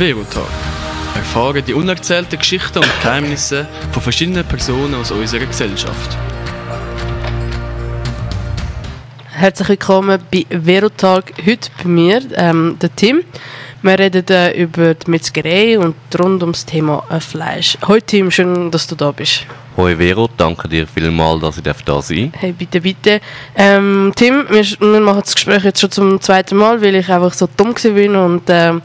Verotag. Erfahren die unerzählten Geschichten und Geheimnisse von verschiedenen Personen aus unserer Gesellschaft. Herzlich willkommen bei Verotag. Heute bei mir, ähm, der Tim. Wir reden äh, über die Metzgerei und rund ums Thema äh, Fleisch. Heute Tim, schön, dass du da bist. Hoi Vero, danke dir vielmals, dass ich da sein Hey, bitte, bitte. Ähm, Tim, wir, wir machen das Gespräch jetzt schon zum zweiten Mal, weil ich einfach so dumm bin und ähm,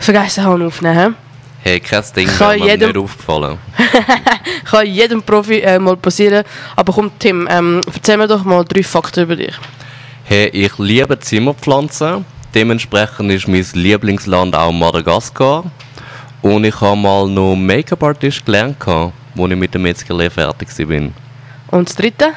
vergessen habe aufzunehmen. Hey, kein Ding, Kann mir jedem- nicht aufgefallen. Kann jedem Profi äh, mal passieren. Aber komm, Tim, ähm, erzähl mir doch mal drei Fakten über dich. Hey, ich liebe Zimmerpflanzen. Dementsprechend ist mein Lieblingsland auch Madagaskar. Und ich habe mal noch Make-up-Artist gelernt, als ich mit der Metzgerlehre fertig war. Und das dritte?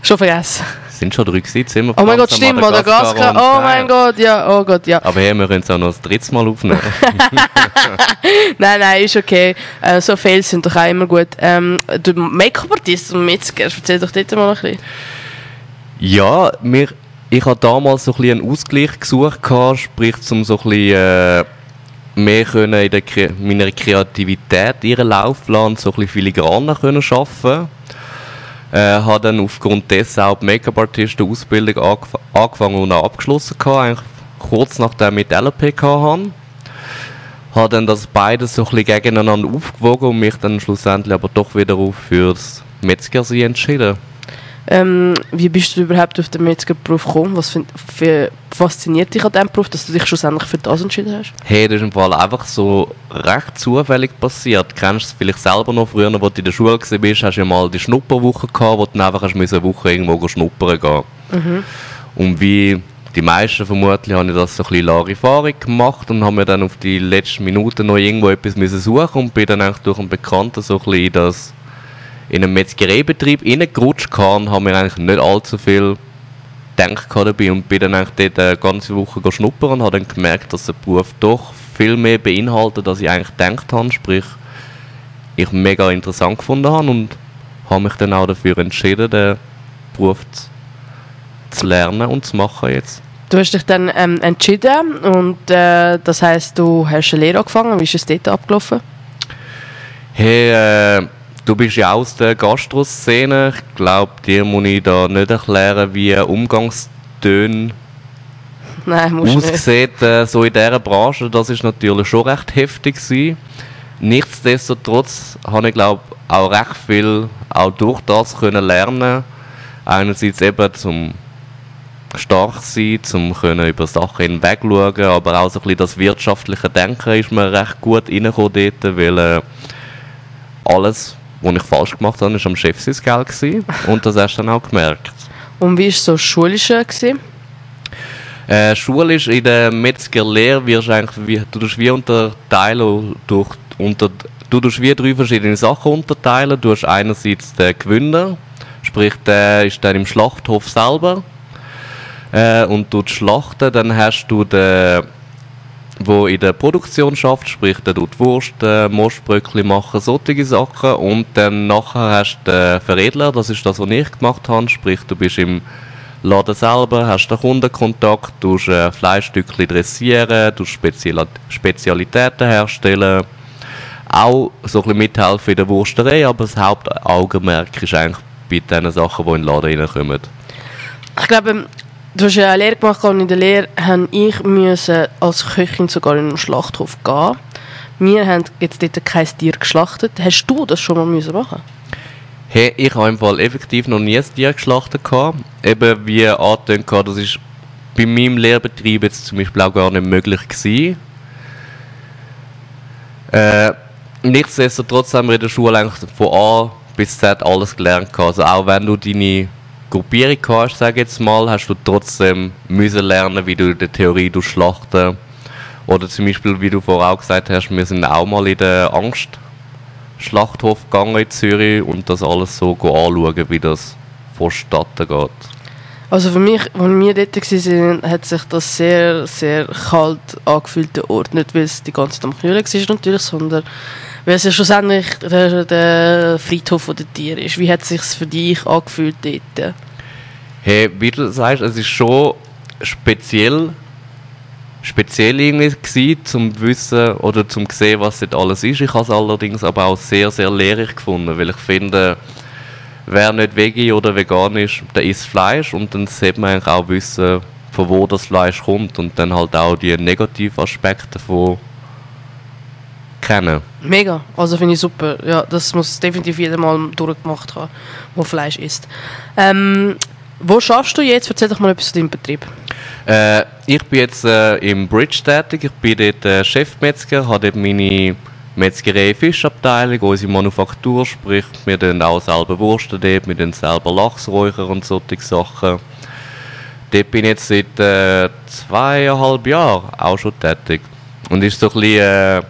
Schon vergessen. Es sind schon drei gewesen, Oh Zimmerpflanzen, mein Gott, stimmt, Madagaskar. Oh mein Gott, ja, oh Gott, ja. Aber hey, wir können es auch noch das dritte Mal aufnehmen. Nein, nein, ist okay. Äh, so Fails sind doch auch immer gut. Ähm, du Make-up-Artist und Metzger, erzähl doch dort mal ein bisschen. Ja, mir, ich habe damals so ein bisschen einen Ausgleich gesucht, gehabt, sprich zum so ein bisschen, äh, mehr können in der, meiner Kreativität ihren Laufplan so ein bisschen filigraner können schaffen. Äh, habe dann aufgrund dessen auch die Make-up-Artisten-Ausbildung angef angefangen und abgeschlossen gehabt, eigentlich kurz nachdem ich die LP hatte. Habe dann das beides so ein bisschen gegeneinander aufgewogen und mich dann schlussendlich aber doch wieder auf fürs Metzgersein entschieden. Ähm, wie bist du überhaupt auf den Metzgerberuf gekommen? Was find, für, fasziniert dich an diesem Beruf, dass du dich schlussendlich für das entschieden hast? Hey, das ist im Fall einfach so recht zufällig passiert. Kennst du es vielleicht selber noch früher, wo du in der Schule warst, hast du ja mal die Schnupperwoche gehabt, wo du dann einfach hast eine Woche irgendwo schnuppern gehen. Und wie die meisten vermutlich habe ich das so ein bisschen Larifari gemacht und habe mir dann auf die letzten Minuten noch irgendwo etwas müssen suchen und bin dann eigentlich durch einen Bekannten so ein bisschen in das in einen Metzgereibetrieb reingerutscht und habe mir eigentlich nicht allzu viel gedacht dabei und bin dann eigentlich dort eine ganze Woche schnuppern und habe dann gemerkt, dass der Beruf doch viel mehr beinhaltet, als ich eigentlich gedacht habe. Sprich, ich mega interessant gefunden habe und habe mich dann auch dafür entschieden, den Beruf zu, zu lernen und zu machen jetzt. Du hast dich dann ähm, entschieden und äh, das heisst, du hast eine Lehre angefangen. Wie ist es dort abgelaufen? Hey, äh, du bist ja aus der Gastroszene. Ich glaube, dir muss ich da nicht erklären, wie Umgangstöne Nein, aussieht, äh, so in dieser Branche, das ist natürlich schon recht heftig gewesen. Nichtsdestotrotz habe ich glaube auch recht viel auch durch das können lernen. Einerseits eben zum stark sein, zum können über Sachen hinweg schauen, aber auch so ein bisschen das wirtschaftliche Denken ist mir recht gut reingekommen dort, weil äh, alles, was ich falsch gemacht habe, ist am Chef sein Geld gewesen. und das hast du dann auch gemerkt. Und wie war es so schulisch? äh, Gewesen? Äh, schulisch in der Metzgerlehre wirst du eigentlich wie, du wie unterteilen durch, unter, du tust wie drei verschiedene Sachen unterteilen. Du hast einerseits den Gewinner, sprich der ist dann im Schlachthof selber äh, und tut schlachten. Dann hast du den, wo in der Produktion schafft, sprich der tut Wurst, äh, Mostbröckli machen, solche Sachen. Und dann nachher hast du den Veredler, das ist das, was ich gemacht habe, sprich du bist im Laden selber, hast den Kundenkontakt, tust äh, Fleischstückchen dressieren, tust Spezial Spezialitäten herstellen, auch so ein bisschen mithelfen in der Wursterei, aber das Hauptaugenmerk ist eigentlich bei den Sachen, die in den Laden reinkommen. Ich glaube, du hast ja eine Lehre gemacht und in der Lehre musste ich als Köchin sogar in einen Schlachthof gehen. Wir haben jetzt dort kein Tier geschlachtet. Hast du das schon mal müssen machen Hey, ich habe im Fall effektiv noch nie ein Tier geschlachtet gehabt. Eben wie angetönt das ist bei meinem Lehrbetrieb jetzt zum Beispiel auch gar nicht möglich gewesen. Äh, nichtsdestotrotz haben wir in der Schule eigentlich von A bis Z alles gelernt gehabt. Also auch wenn du deine Gruppierung hast, ich jetzt mal, hast du trotzdem müssen lernen, wie du der Theorie schlachten. Oder zum Beispiel, wie du vorher auch gesagt hast, wir sind auch mal in der Angst Schlachthof gegangen in Zürich und das alles so anschauen, wie das vonstatten geht. Also für mich, als wir dort waren, hat sich das sehr, sehr kalt angefühlt, der Ort. Nicht, weil es die ganze Zeit am Kühlen war natürlich, sondern weil es ja schlussendlich der, der Friedhof der Tiere ist. Wie hat es sich für dich angefühlt dort? Hey, wie du sagst, es ist schon speziell speziell irgendwie gewesen, zum wissen oder zum sehen, was dort alles ist. Ich habe es allerdings aber auch sehr, sehr lehrreich gefunden, weil ich finde, wer nicht Veggie oder vegan ist, der isst Fleisch und dann sollte man eigentlich auch wissen, von wo das Fleisch kommt und dann halt auch die negativen Aspekte davon kennen. Mega, also finde ich super. Ja, das muss definitiv jeder mal durchgemacht haben, der Fleisch isst. Ähm, wo schaffst du jetzt? Erzähl doch mal etwas zu deinem Betrieb. Äh, ich bin jetzt äh, im Bridge tätig. Ich bin dort äh, Chefmetzger, habe dort meine Metzgerei Fischabteilung, unsere Manufaktur, sprich, wir dann auch selber Wursten dort, wir dann selber Lachsräucher und solche Sachen. Dort bin ich jetzt seit äh, zweieinhalb Jahren auch schon tätig. Und ist so ein bisschen, äh,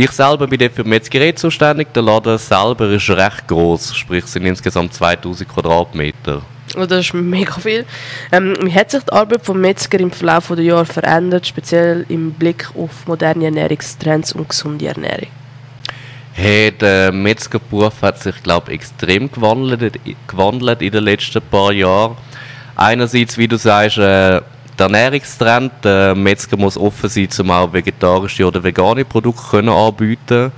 ich selber bin dort für die Metzgerei zuständig, der Laden selber ist recht groß, sprich sind insgesamt 2000 Quadratmeter. Oh, das ist mega viel. Ähm, wie hat sich die Arbeit vom Metzger im Verlauf der Jahre verändert, speziell im Blick auf moderne Ernährungstrends und gesunde Ernährung? Hey, der Metzgerberuf hat sich, glaube ich, extrem gewandelt, gewandelt in den letzten paar Jahren. Einerseits, wie du sagst, äh, der Ernährungstrend. Der Metzger muss offen sein, um auch vegetarische oder vegane Produkte können anbieten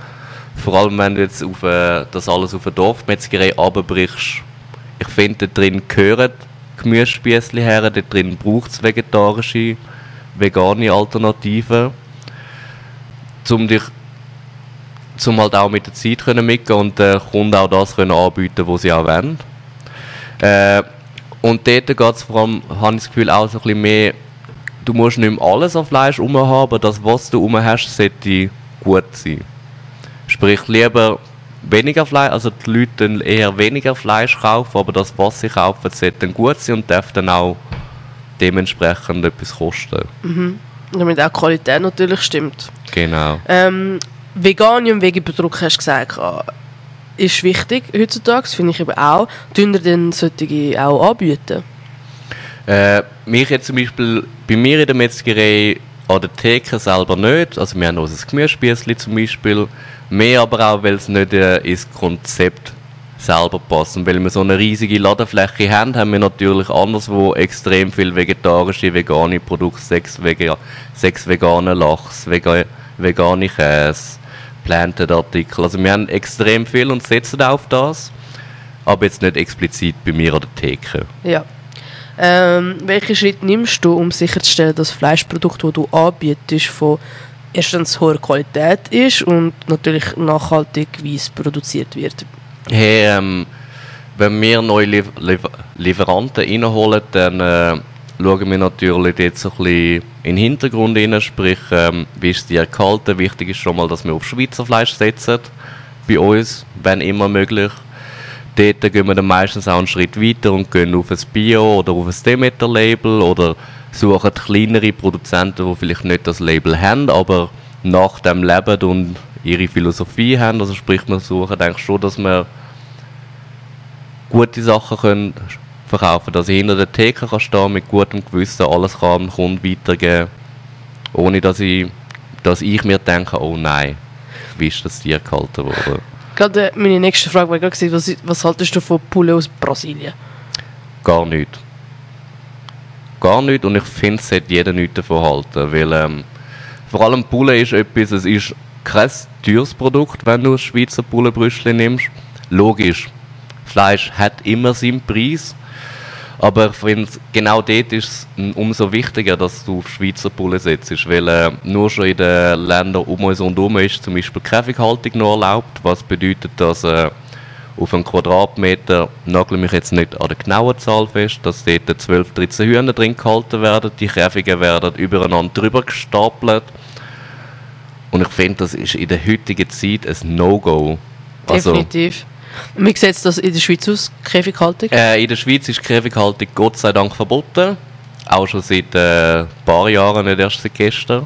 Vor allem, wenn du jetzt auf, äh, das alles auf eine Dorfmetzgerei abbrichst ich finde, da drin gehören Gemüsespießchen her, da drin braucht es vegetarische, vegane Alternativen, um dich um halt auch mit der Zeit können mitgehen und den Kunden auch das können anbieten, was sie auch wollen. Äh, und dort geht es vor allem, habe ich das Gefühl, auch so ein bisschen mehr, du musst nicht mehr alles auf Fleisch haben, aber das, was du rum hast, sollte gut sein. Sprich, lieber weniger Fleisch, also die Leute dann eher weniger Fleisch kaufen, aber das, was sie kaufen, sollte dann gut sein und darf dann auch dementsprechend etwas kosten. Mhm. Damit auch die Qualität natürlich stimmt. Genau. Ähm, vegane und Veggie-Produkte hast du gesagt, ist wichtig heutzutage, finde ich eben auch. Tun ihr denn solche auch anbieten? Äh, mich jetzt zum Beispiel, bei mir in der Metzgerei an der Theke selber nicht, also wir haben unser Gemüsespießchen zum Beispiel, Mehr aber auch, weil es nicht äh, ins Konzept selber passt. Und weil wir so eine riesige Ladefläche haben, haben wir natürlich anderswo extrem viel vegetarische, vegane Produkte, sechs, Vega, sechs vegane Lachs, Vega, vegane Käse, Planted Artikel. Also wir haben extrem viel und setzen auf das, aber jetzt nicht explizit bei mir an der Theke. Ja. Ähm, welchen Schritt nimmst du, um sicherzustellen, dass Fleischprodukte, die du anbietest, von erstens hoher Qualität ist und natürlich nachhaltig, wie es produziert wird. Hey, ähm, wenn wir neue Liefer Liefer Lieferanten reinholen, dann äh, schauen wir natürlich dort so ein bisschen in den Hintergrund rein, sprich, ähm, wie ist die erkalten. Wichtig ist schon mal, dass wir auf Schweizer Fleisch setzen, bei uns, wenn immer möglich. Dort gehen wir dann meistens auch einen Schritt weiter und gehen auf ein Bio- oder auf ein Demeter-Label oder suchen kleinere Produzenten, die vielleicht nicht das Label haben, aber nach dem leben und ihre Philosophie haben. Also sprich, wir suchen eigentlich schon, dass wir gute Sachen können verkaufen dass ich hinter der Theke kann stehen mit gutem Gewissen, alles kann dem Kunden weitergeben, ohne dass ich, dass ich mir denke, oh nein, wie ist das Tier gehalten worden. Gerade meine nächste Frage war gerade, was, was haltest du von Poulet aus Brasilien? Gar nichts gar nichts und ich finde, es sollte jeder nichts davon halten, weil ähm, vor allem Poulet ist etwas, es ist kein teures Produkt, wenn du Schweizer Pouletbrüstchen nimmst. Logisch, Fleisch hat immer seinen Preis, aber ich finde, genau dort ist es umso wichtiger, dass du auf Schweizer Poulet setzt, weil äh, nur schon in den Ländern um uns und um ist zum Beispiel Käfighaltung noch erlaubt, was bedeutet, dass äh, auf einen Quadratmeter, nagel mich jetzt nicht an der genauen Zahl fest, dass dort 12, 13 Hühner drin gehalten werden. Die Käfige werden übereinander drüber gestapelt. Und ich finde, das ist in der heutigen Zeit ein No-Go. Also, Definitiv. Wie sieht das in der Schweiz aus, Käfighaltung? Äh, in der Schweiz ist Käfighaltung Gott sei Dank verboten. Auch schon seit äh, ein paar Jahren, nicht erst seit gestern.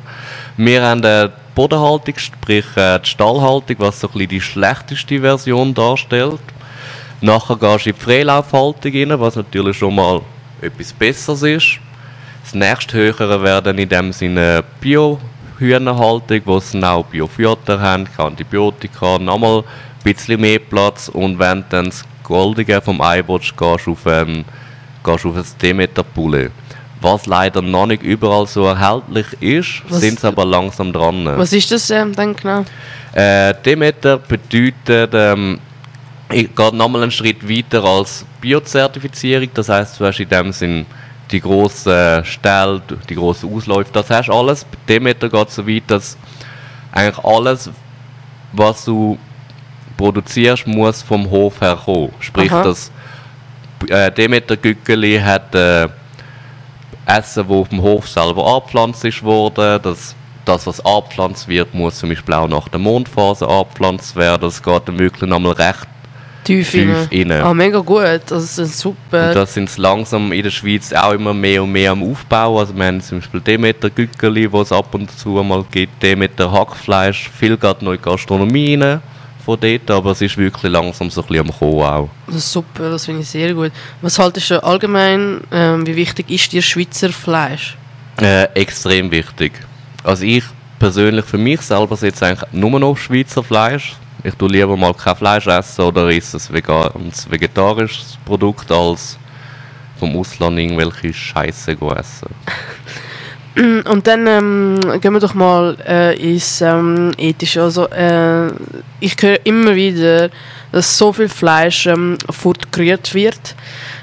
Wir haben äh, Bodenhaltung, sprich äh, die Stallhaltung, was so ein die schlechteste Version darstellt. Nachher gehst du in die Freilaufhaltung rein, was natürlich schon mal etwas Besseres ist. Das nächste höhere wäre dann in dem Sinne Bio-Hühnerhaltung, wo sie auch Biofutter haben, Antibiotika, nochmal bisschen mehr Platz und wenn du dann das Goldige vom willst, gehst auf ein, gehst auf ein Demeter-Poulet was leider noch nicht überall so erhältlich ist, sind sie aber langsam dran. Was ist das ähm, dann genau? Äh, Demeter bedeutet, ähm, ich gehe nochmal einen Schritt weiter als Biozertifizierung. Das heißt, du hast in dem Sinn die grossen Ställe, die grossen Ausläufe, das hast alles. Bei Demeter geht es so weit, dass eigentlich alles, was du produzierst, muss vom Hof her kommen. Sprich, Aha. das äh, Demeter Gückeli hat äh, Essen, das auf dem Hof selber abgepflanzt ist worden. Das, das, was abgepflanzt wird, muss zum Beispiel auch nach der Mondphase abgepflanzt werden. Das geht dann wirklich nochmal recht. Tief, Tief rein. rein. Ah, mega gut. Das ist super. Und da sind sie langsam in der Schweiz auch immer mehr und mehr am Aufbau. Also wir haben zum Beispiel Demeter Gückeli, wo es ab und zu mal gibt, Demeter Hackfleisch. Viel geht noch in die Gastronomie rein von dort, aber es ist wirklich langsam so ein bisschen am Kommen auch. Das ist super, das finde ich sehr gut. Was haltest du allgemein, ähm, wie wichtig ist dir Schweizer Fleisch? Äh, extrem wichtig. Also ich persönlich für mich selber setze eigentlich nur noch Schweizer Fleisch. Ich tue lieber mal kein Fleisch essen oder esse ein, vegetarisches Produkt als vom Ausland irgendwelche Scheiße essen. Und dann ähm, gehen wir doch mal äh, ins ähm, Ethische. Also, äh, ich höre immer wieder, dass so viel Fleisch ähm, fortgerührt wird.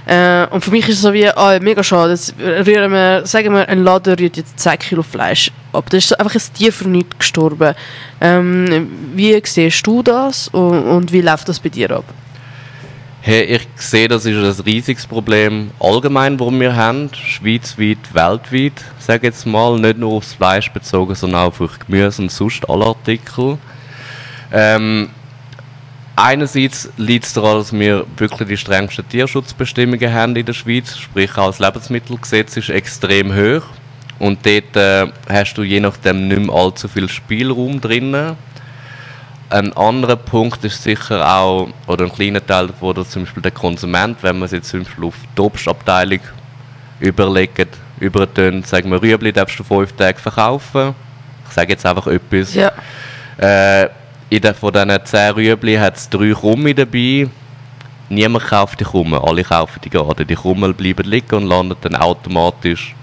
Äh, und für mich ist es so wie, ah, mega schade, jetzt rühren wir, sagen wir, ein Laden rührt jetzt 10 Kilo Fleisch ab. Da ist einfach ein Tier für nichts gestorben. Ähm, wie siehst du das und, und wie läuft das bei dir ab? Hey, ich sehe, das ist ein riesiges Problem allgemein, das wir haben, schweizweit, weltweit, sage ich jetzt mal, nicht nur aufs Fleisch bezogen, sondern auch auf Gemüse und sonst alle Artikel. Ähm, einerseits liegt es daran, dass wir wirklich die strengsten Tierschutzbestimmungen haben in der Schweiz, sprich auch das Lebensmittelgesetz ist extrem hoch und dort äh, hast du je nachdem nicht mehr allzu viel Spielraum drinnen. Ein anderer Punkt ist sicher auch, oder ein kleiner Teil davon, dass zum Beispiel der Konsument, wenn man es jetzt zum Beispiel auf die Obstabteilung überlegt, übertönt, sagen wir, Rüebli darfst du fünf Tage verkaufen. Ich sage jetzt einfach etwas. Ja. Äh, in der, von diesen 10 Rüebli hat es drei Krumme dabei. Niemand kauft die Krumme, alle kaufen die gerade. Die Krummel bleiben liegen und landen dann automatisch,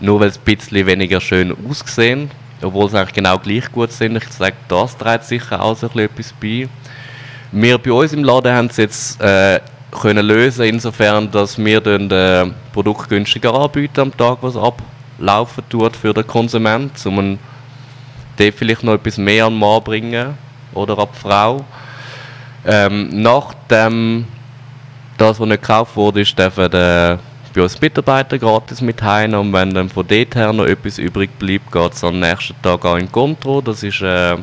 nur weil es ein bisschen weniger schön aussehen, obwohl sie eigentlich genau gleich gut sind. Ich sage, das trägt sicher auch so etwas bei. Wir bei uns im Laden haben es jetzt äh, können lösen, insofern, dass wir dann äh, Produkt günstiger anbieten am Tag, was ablaufen tut für den Konsument, um dort vielleicht noch etwas mehr an den Mann bringen oder an die Frau. Ähm, nachdem das, was nicht gekauft wurde, ist, dürfen äh, bei uns Mitarbeiter gratis mit heim und wenn dann von dort her noch etwas übrig bleibt, geht es am nächsten Tag auch in Contro. Das ist eine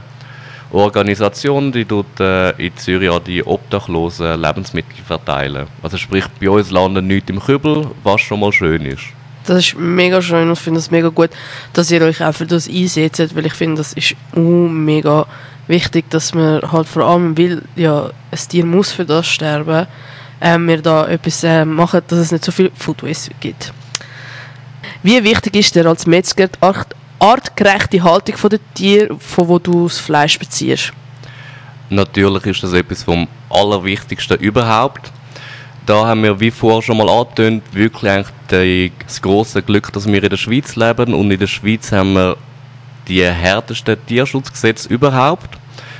Organisation, die tut äh, in Zürich die Obdachlosen Lebensmittel verteilen. Also sprich, bei uns landet nichts im Kübel, was schon mal schön ist. Das ist mega schön und ich finde es mega gut, dass ihr euch auch für das einsetzt, weil ich finde, das ist uh, mega wichtig, dass man halt vor allem will, ja, ein Tier muss für das sterben, ähm, wir da etwas äh, machen, dass es nicht so viel Food Waste gibt. Wie wichtig ist dir als Metzger die art artgerechte Haltung von den Tieren, von wo du das Fleisch beziehst? Natürlich ist das etwas vom Allerwichtigsten überhaupt. Da haben wir, wie vorher schon mal angetönt, wirklich eigentlich die, das große Glück, dass wir in der Schweiz leben. Und in der Schweiz haben wir die härtesten Tierschutzgesetze überhaupt.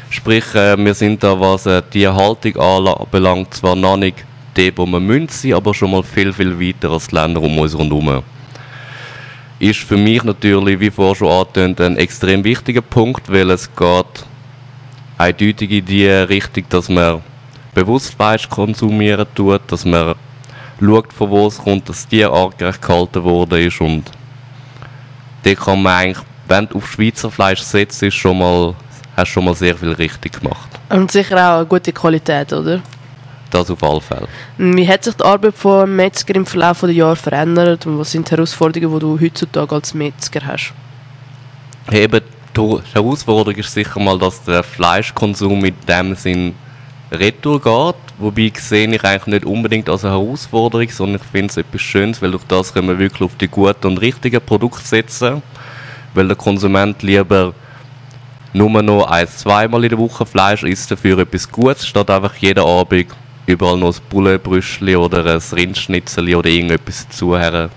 Sprich, äh, wir sind da, was äh, Tierhaltung anbelangt, zwar noch nicht die, wo wir müssen aber schon mal viel, viel weiter als die Länder um uns herum. Ist für mich natürlich, wie vorher schon angetönt, ein extrem wichtiger Punkt, weil es geht eindeutig in die Richtung, dass man bewusst Fleisch konsumieren tut, dass man schaut, von wo es kommt, dass die artgerecht gehalten worden ist und da kann man eigentlich, wenn du auf Schweizer Fleisch setzt, ist schon mal, hast schon mal sehr viel richtig gemacht. Und sicher auch eine gute Qualität, oder? Das auf alle Fälle. Wie hat sich die Arbeit von Metzger im Verlauf der Jahre verändert und was sind die Herausforderungen, die du heutzutage als Metzger hast? Eben, die Herausforderung ist sicher mal, dass der Fleischkonsum in dem Sinn retour geht. Wobei sehe ich eigentlich nicht unbedingt als eine Herausforderung, sondern ich finde es etwas Schönes, weil durch das können wir wirklich auf die guten und richtigen Produkte setzen. Weil der Konsument lieber nur noch ein, zweimal in der Woche Fleisch isst, dafür etwas Gutes, statt einfach jeden Abend überall noch ein Bullenbrüschli oder ein Rindschnitzel oder irgendetwas dazu her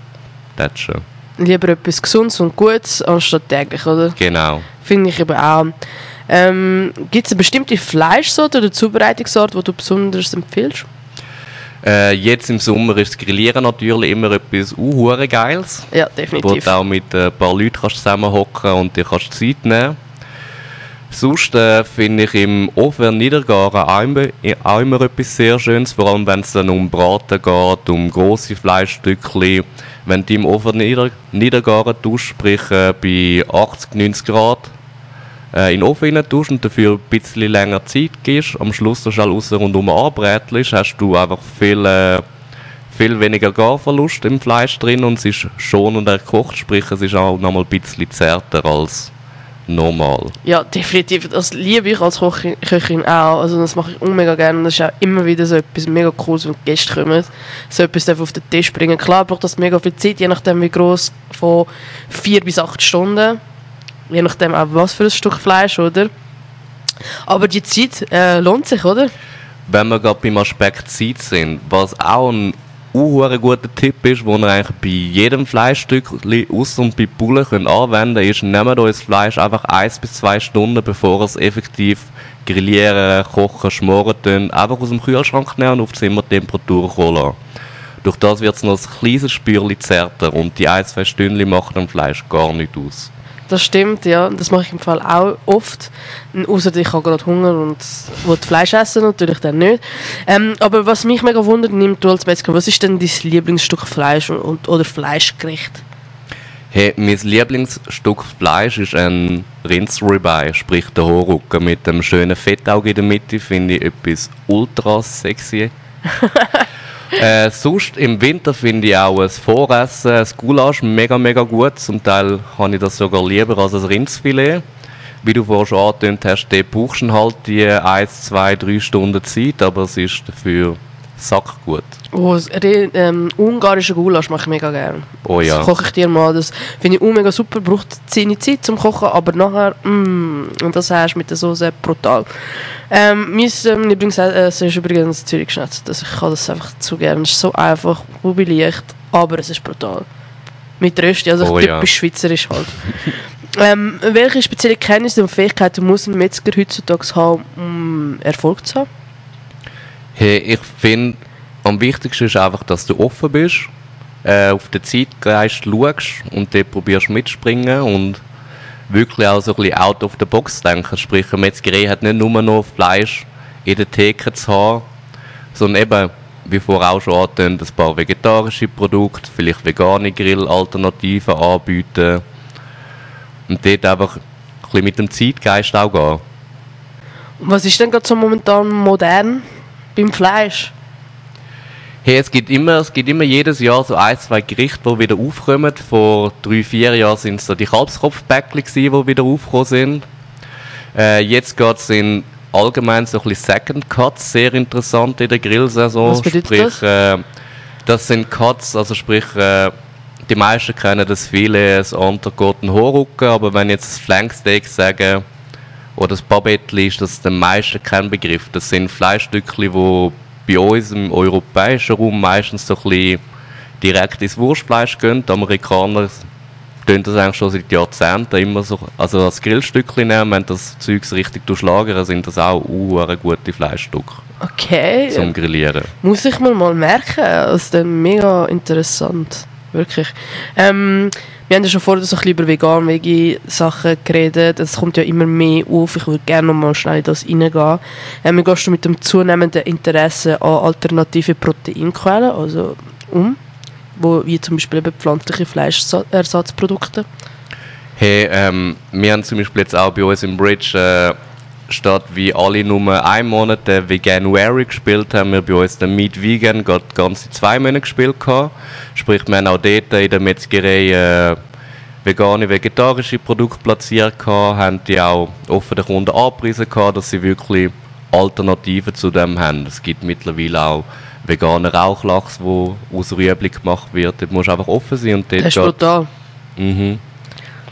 tätschen. Lieber etwas Gesundes und Gutes anstatt täglich, oder? Genau. Finde ich eben auch. Ähm, Gibt es eine bestimmte Fleischsorte oder Zubereitungsart, die du besonders empfiehlst? Äh, jetzt im Sommer ist das Grillieren natürlich immer etwas uh, Geiles. Ja, Wo definitiv. du auch mit ein paar Leuten kannst zusammenhocken und dir kannst Zeit nehmen Sonst äh, finde ich im Ofen niedergaren auch auch immer etwas sehr Schönes, vor allem wenn es dann um Braten geht, um grosse Fleischstückchen. Wenn du im Ofen nieder, niedergaren tust, sprich äh, bei 80, 90 Grad, äh, in den Ofen rein tust und dafür ein bisschen länger Zeit gibst, am Schluss das alles rundum anbrätelst, hast du einfach viel, äh, viel weniger Garverlust im Fleisch drin und es ist schonender gekocht, sprich es ist auch nochmal ein bisschen zärter als normal. Ja, definitiv. Das liebe ich als Köchin, Köchin auch. Also das mache ich mega gerne. Und das ist auch immer wieder so etwas mega Cooles, wenn die Gäste kommen. So etwas darf auf den Tisch bringen. Klar braucht das mega viel Zeit, je nachdem wie groß von vier bis acht Stunden. Je nachdem auch was für ein Stück Fleisch, oder? Aber die Zeit äh, lohnt sich, oder? Wenn wir gerade beim Aspekt Zeit sind, was auch ein unhuere guter Tipp ist, den ihr eigentlich bei jedem Fleischstück, außer und bei Bullen könnt anwenden ist, nehmt euch das Fleisch einfach 1 bis 2 Stunden, bevor es effektiv grillieren, kochen, schmoren tun, einfach aus dem Kühlschrank nehmen und auf Zimmertemperatur lassen. Durch das wird es noch ein kleines Spürchen zärter und die 1-2 Stunden machen dem Fleisch gar nicht aus. Das stimmt, ja. Das mache ich im Fall auch oft. Außer ich habe gerade Hunger und will Fleisch essen, natürlich dann nicht. Ähm, aber was mich mega wundert, nimmt du als Metzger, was ist denn dein Lieblingsstück Fleisch und, oder Fleischgericht? Hey, mein Lieblingsstück Fleisch ist ein Rindsribeye, sprich der Hohrrücken mit dem schönen Fettauge in der Mitte, finde ich etwas ultra sexy. äh, sonst im Winter finde ich auch ein Voressen, ein Gulasch mega, mega gut. Zum Teil habe ich das sogar lieber als ein Rindsfilet. Wie du vorhin schon angetönt hast, dort brauchst du halt die 1, 2, 3 Stunden Zeit, aber es ist dafür sackgut. Oh, das ähm, ungarische Gulasch mache ich mega gerne. Oh ja. Das koche ich dir mal. Das finde ich auch mega super. Braucht seine Zeit zum Kochen, aber nachher, mm, und das hast mit der Soße brutal. Ähm, mein ähm, Lieblingsessen ist übrigens Zürich geschnetzt. Also ich kann das einfach zu gerne. Es ist so einfach, leicht, aber es ist brutal. Mit Rösti, also Oh typisch ja. schweizerisch halt. ähm, welche spezielle Kenntnisse und Fähigkeiten muss ein Metzger heutzutage haben, um Erfolg zu haben? Hey, ich finde, am wichtigsten ist einfach, dass du offen bist, äh, auf den Zeitgeist schaust und dort probierst mitspringen und wirklich auch so ein bisschen out of the box denken. Sprich, eine Metzgerei hat nicht nur noch Fleisch in der Theke zu haben, sondern eben, wie vorher auch schon angetönt, ein paar vegetarische Produkte, vielleicht vegane Grillalternativen anbieten und dort einfach ein bisschen mit dem Zeitgeist auch gehen. Was ist denn gerade so momentan modern beim Fleisch? Hey, es gibt immer, es gibt immer jedes Jahr so ein, zwei Gerichte, die wieder aufkommen. Vor drei, vier Jahren sind es so die Kalbskopfbäckchen, die wieder aufgekommen sind. Äh, jetzt geht es in allgemein so ein bisschen Second Cuts, sehr interessant in der Grillsaison. Was bedeutet sprich, das? Äh, das sind Cuts, also sprich, äh, die meisten kennen das Filet, das Entrecote, ein Hohrrücken, aber wenn ich jetzt das Flanksteak sage, oder das Babettli ist das den meisten kein Begriff. Das sind Fleischstückchen, die bei uns im europäischen Raum meistens so ein bisschen direkt ins Wurstfleisch gehen. Die Amerikaner tun das eigentlich schon seit Jahrzehnten immer so, also als Grillstückchen nehmen, wenn das Zeugs richtig durchlagern, sind das auch uh, gute Fleischstücke Okay. zum Grillieren. Muss ich mir mal merken. Das ist dann mega interessant. Wirklich. Ähm, wir haben ja schon vorher so ein bisschen über vegan veggie sachen geredet. Es kommt ja immer mehr auf. Ich würde gerne noch mal schnell in das reingehen. Ähm, wie gehst du mit dem zunehmenden Interesse an alternative Proteinquellen also um? Wo, wie zum Beispiel eben pflanzliche Fleischersatzprodukte. Hey, ähm, wir haben zum Beispiel jetzt auch bei uns im Bridge, äh, statt wie alle nur einen Monat den Veganuary gespielt haben, wir bei uns den Meat Vegan gerade ganze zwei Monate gespielt gehabt. Sprich, wir haben auch dort in der Metzgerei äh, vegane, vegetarische Produkte platziert gehabt, haben die auch offen den Kunden angepriesen gehabt, dass sie wirklich Alternativen zu dem haben. Es gibt mittlerweile auch veganen Rauchlachs, wo aus Rüebli gemacht wird. Dort musst du einfach offen sein und dort Das ist brutal. Mhm.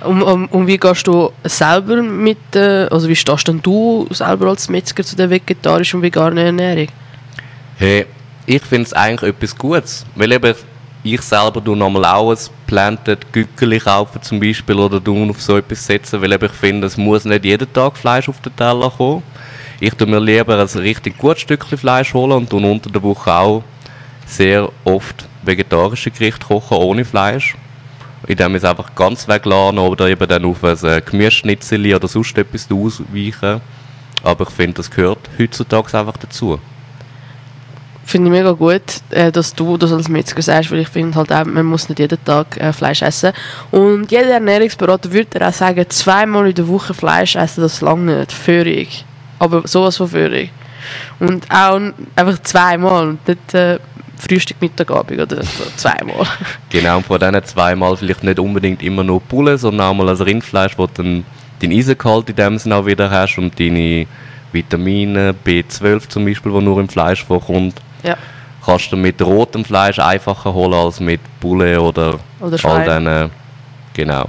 Und, und, und wie gehst du selber mit, äh, also wie stehst denn du selber als Metzger zu der vegetarischen und veganen Ernährung? Hey, ich finde es eigentlich etwas Gutes. Weil eben, ich selber tue nochmal auch ein Planted Gückeli kaufen zum Beispiel oder tun auf so etwas setzen, weil eben ich finde, es muss nicht jeden Tag Fleisch auf den Teller kommen. Ich tue mir lieber ein richtig gutes Stückchen Fleisch holen und tue unter der Woche auch sehr oft vegetarische Gerichte kochen ohne Fleisch. Indem ich es einfach ganz weglasse oder eben dann auf ein äh, Gemüseschnitzel oder sonst etwas ausweichen. Aber ich finde, das gehört heutzutage einfach dazu. Finde ich mega gut, äh, dass du das als Metzger sagst, weil ich finde halt auch, man muss nicht jeden Tag äh, Fleisch essen. Und jeder Ernährungsberater würde auch sagen, zweimal in der Woche Fleisch essen, das lange nicht. Führig. Aber sowas von Führig. Und auch einfach zweimal und nicht Frühstück, Mittag, Abend oder so, zweimal. Genau, und von diesen zweimal vielleicht nicht unbedingt immer nur Pulle, sondern auch mal ein Rindfleisch, wo dann deinen Eisengehalt in dem Sinne auch wieder hast und deine Vitamine, B12 zum Beispiel, wo nur im Fleisch vorkommt. Ja. Kannst du mit rotem Fleisch einfacher holen als mit Bulle oder, Oder all diesen. Genau.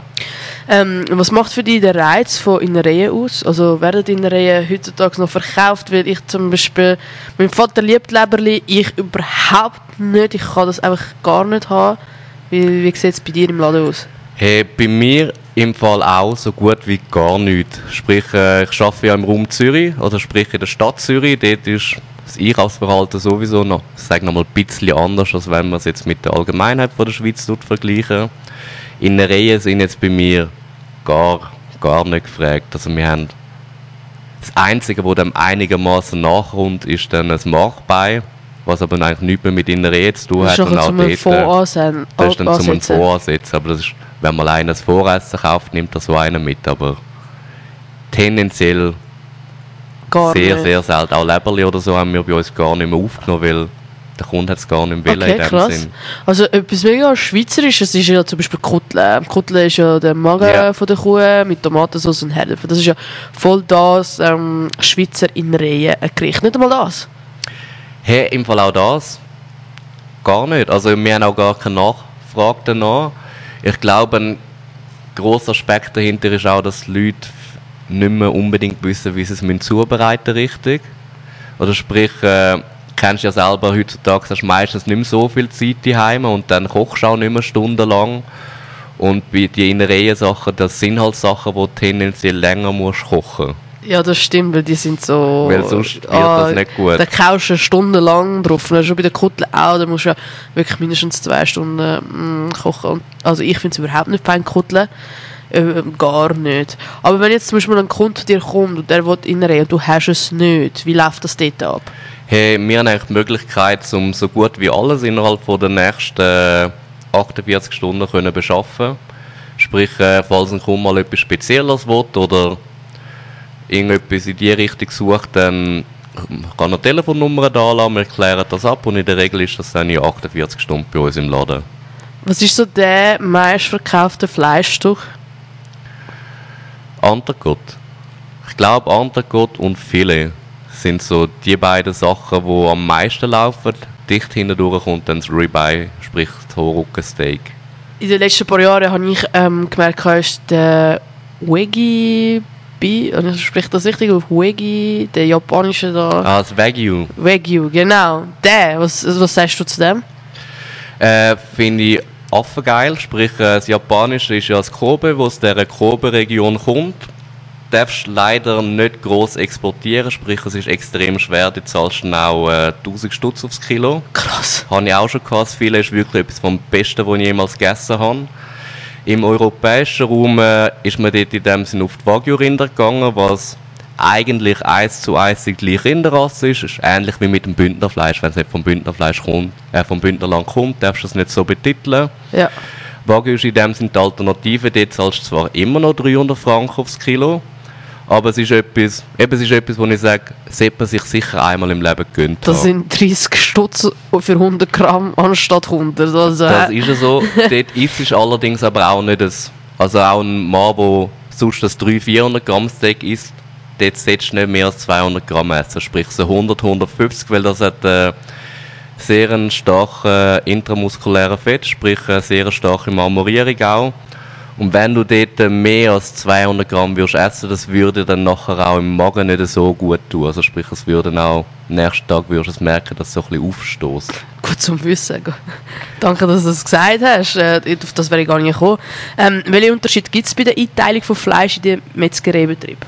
Ähm, was macht für dich der Reiz von Innereien aus? Also werden Innereien heutzutage noch verkauft? Weil ich zum Beispiel, mein Vater liebt Leberli, ich überhaupt nicht. Ich kann das einfach gar nicht haben. Wie, wie sieht es bei dir im Laden aus? Hey, bei mir im Fall auch so gut wie gar nichts. Sprich, äh, ich arbeite ja im Raum Zürich, oder sprich in der Stadt Zürich. Dort ist das Einkaufsverhalten sowieso noch, ich sage noch mal, ein bisschen anders, als wenn man es jetzt mit der Allgemeinheit von der Schweiz vergleichen. Innereien sind jetzt bei mir gar, gar nicht gefragt. Also wir haben das Einzige, was dem einigermaßen nachkommt, ist dann ein Markbein, was aber eigentlich nichts mehr mit Innereien zu tun Das ist hat. noch zum dort, äh, Voransehen. das ist dann zum ansetzen. Voransetzen, aber das ist, wenn man alleine ein Voressen kauft, nimmt das so einer mit, aber tendenziell Gar sehr, nicht. sehr selten. Auch Leberli oder so haben wir bei uns gar nicht mehr aufgenommen, weil der Kunde hat es gar nicht mehr Okay, in dem krass. Sinn. Also etwas mega Schweizerisches ist ja zum Beispiel Kutle. Kutle ist ja der Magen Ja. von der Kuh mit Tomatensauce und Herdöpfel. Das ist ja voll das ähm, Schweizer Innereien ein Gericht. Nicht einmal das. Hey, im Fall auch das gar nicht. Also wir haben auch gar keine Nachfrage danach. Ich glaube, ein grosser Aspekt dahinter ist auch, dass die Leute nicht mehr unbedingt wissen, wie sie es müssen zubereiten richtig. Oder sprich, äh, kennst ja selber heutzutage, hast du meistens nicht mehr so viel Zeit daheim und dann kochst du auch nicht mehr stundenlang. Und bei den Innereien-Sachen, das sind halt Sachen, die du tendenziell länger musst kochen Ja, das stimmt, weil die sind so... Weil sonst wird das nicht gut. Da kaust du stundenlang drauf. Und schon bei der Kutle auch, da musst du ja wirklich mindestens zwei Stunden mm, kochen. Und, also ich finde es überhaupt nicht fein, Kutle. Äh, gar nicht. Aber wenn jetzt zum Beispiel ein Kunde zu dir kommt und der will Innereien und du hast es nicht, wie läuft das dort ab? Hey, wir haben eigentlich die Möglichkeit, um so gut wie alles innerhalb von der nächsten äh, 48 Stunden können beschaffen. Sprich, äh, falls ein Kunde mal etwas Spezielles will oder irgendetwas in die Richtung sucht, dann kann er Telefonnummer da lassen, wir klären das ab und in der Regel ist das dann in 48 Stunden bei uns im Laden. Was ist so der meistverkaufte Fleischstück? Antergott. Ich glaube, Antergott und Filet sind so die beiden Sachen, die am meisten laufen. Dicht hindurch kommt dann das Ribeye, sprich das Horrückensteak. In den letzten paar Jahren habe ich ähm, gemerkt, ist der Wegi und ich spreche das richtig auf Wegi, der japanische da. Ah, das Wagyu. Wagyu, genau. Der, was, was sagst du zu dem? Äh, Finde ich affengeil. Sprich, äh, das Japanische ist ja das Kobe, wo aus dieser Kobe-Region kommt. Du darfst leider nicht gross exportieren, sprich, es ist extrem schwer. Du zahlst auch äh, 1000 Stutz aufs Kilo. Krass. Habe ich auch schon gehabt. Das Filet ist wirklich etwas vom Besten, was ich jemals gegessen habe. Im europäischen Raum äh, ist man dort in dem Sinne auf die Wagyu-Rinder gegangen, was eigentlich eins zu eins die gleiche Rinderrasse ist. ist ähnlich wie mit dem Bündnerfleisch. Wenn es nicht vom Bündnerfleisch kommt, äh, vom Bündnerland kommt, darfst du es nicht so betiteln. Ja. Wagyu ist in dem Sinne die Alternative. Dort zahlst du zwar immer noch 300 Franken aufs Kilo, aber es ist etwas, eben, es ist etwas, wo ich sage, sollte man sich sicher einmal im Leben gönnt Das haben. sind 30 Stutz für 100 Gramm anstatt 100. Also, Das äh, ist ja so. Dort ist es allerdings aber auch nicht ein, also auch ein Mann, der sonst das 300-400 Gramm Steak isst, dort solltest du nicht mehr als 200 Gramm essen. Sprich so 100, 150, weil das hat äh, sehr einen starken intramuskulären Fett, sprich eine sehr starke Marmorierung auch. Und wenn du dort mehr als 200 Gramm würdest essen, das würde dann nachher auch im Magen nicht so gut tun. Also sprich, es würde auch am nächsten Tag würdest du es merken, dass es so ein bisschen aufstößt. gut, zum Wissen. Danke, dass du das gesagt hast. Äh, auf das wäre ich gar nicht gekommen. Ähm, welche Unterschied gibt es bei der Einteilung von Fleisch in den Metzgereibetrieb?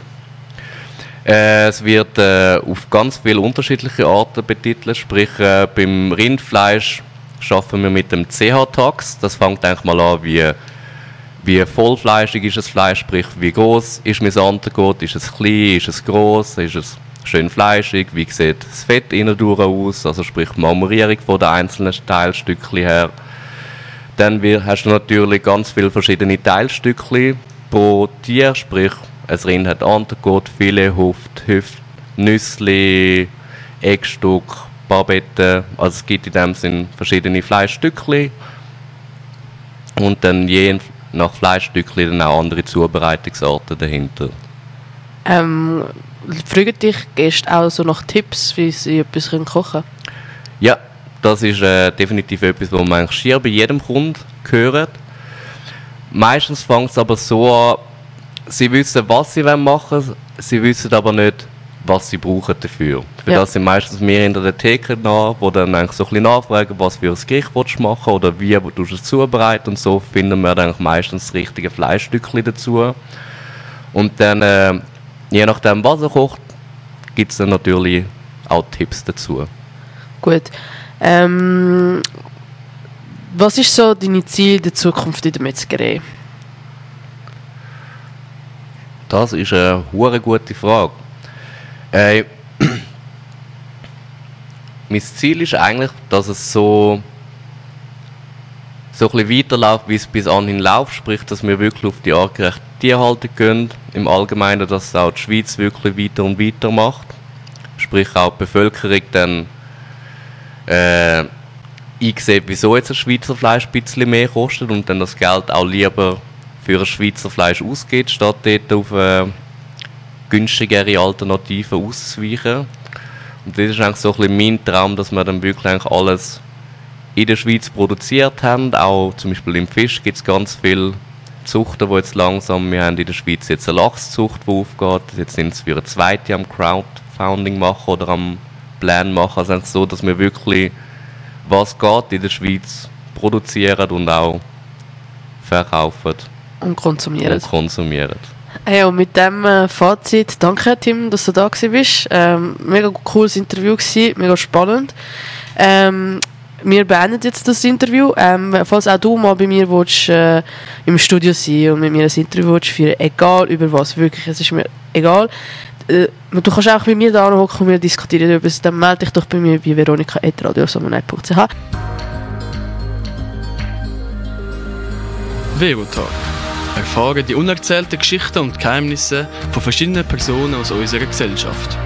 Äh, es wird äh, auf ganz viele unterschiedliche Arten betitelt. Sprich, äh, beim Rindfleisch arbeiten wir mit dem CH-Tax. Das fängt eigentlich mal an, wie, wie vollfleischig ist das Fleisch, sprich, wie groß ist mein Antegot, ist es klein, ist es groß, ist es schön fleischig, wie sieht das Fett innen aus, also sprich die Marmorierung von den einzelnen Teilstückchen her. Dann hast du natürlich ganz viele verschiedene Teilstückchen pro Tier, sprich ein Rind hat Antegot, Filet, Huft, Hüft, Nüssli, Eckstück, Barbette. Also es gibt in dem Sinn verschiedene Fleischstückchen. Und dann je nach Fleischstückchen dann auch andere Zubereitungsarten dahinter. Ähm, fragen dich Gäste auch so nach Tipps, wie sie etwas kochen können? Ja, das ist äh, definitiv etwas, was man eigentlich schier bei jedem Kunden hört. Meistens fängt es aber so an, sie wissen, was sie machen wollen, sie wissen aber nicht, was sie brauchen dafür. Für ja. das sind meistens mehr hinter der Theke nach, wo dann eigentlich so ein bisschen nachfragen, was für ein Gericht willst du machen oder wie du es zubereiten und so finden wir dann meistens das richtige Fleischstückchen dazu. Und dann, äh, je nachdem, was er kocht, gibt es dann natürlich auch Tipps dazu. Gut. Ähm, was ist so deine Ziel der Zukunft in der Metzgerei? Das ist eine hure gute Frage. Äh, mein Ziel ist eigentlich, dass es so, so ein weiterläuft, wie es bis anhin läuft, sprich, dass wir wirklich auf die artgerechte Tierhaltung gehen, im Allgemeinen, dass auch die Schweiz wirklich weiter und weiter macht, sprich auch die Bevölkerung dann äh, einsieht, wieso jetzt ein Schweizer Fleisch ein bisschen mehr kostet und dann das Geld auch lieber für ein Schweizer Fleisch ausgeht, statt dort auf äh, günstigere Alternativen auszuweichen. Und das ist eigentlich so ein bisschen mein Traum, dass wir dann wirklich alles in der Schweiz produziert haben. Auch zum Beispiel im Fisch gibt es ganz viele Zuchten, die jetzt langsam, wir haben in der Schweiz jetzt eine Lachszucht, die aufgeht. Jetzt sind es für eine zweite am Crowdfunding machen oder am Plan machen. Also so, dass wir wirklich was geht in der Schweiz produzieren und auch verkaufen. Und konsumieren. Und konsumieren. Hey, und mit dem äh, Fazit, danke Tim, dass du da bist. Ähm, mega cooles Interview gewesen, mega spannend. Ähm, wir beenden jetzt das Interview. Ähm, falls auch du mal bei mir willst, äh, im Studio sein und mit mir ein Interview willst führen, egal über was, wirklich, es ist mir egal. Äh, du kannst auch bei mir da hocken und wir diskutieren über es, dann melde dich doch bei mir bei veronika.radiosamonite.ch Velotag erfahren die unerzählten Geschichten und Geheimnisse von verschiedenen Personen aus unserer Gesellschaft.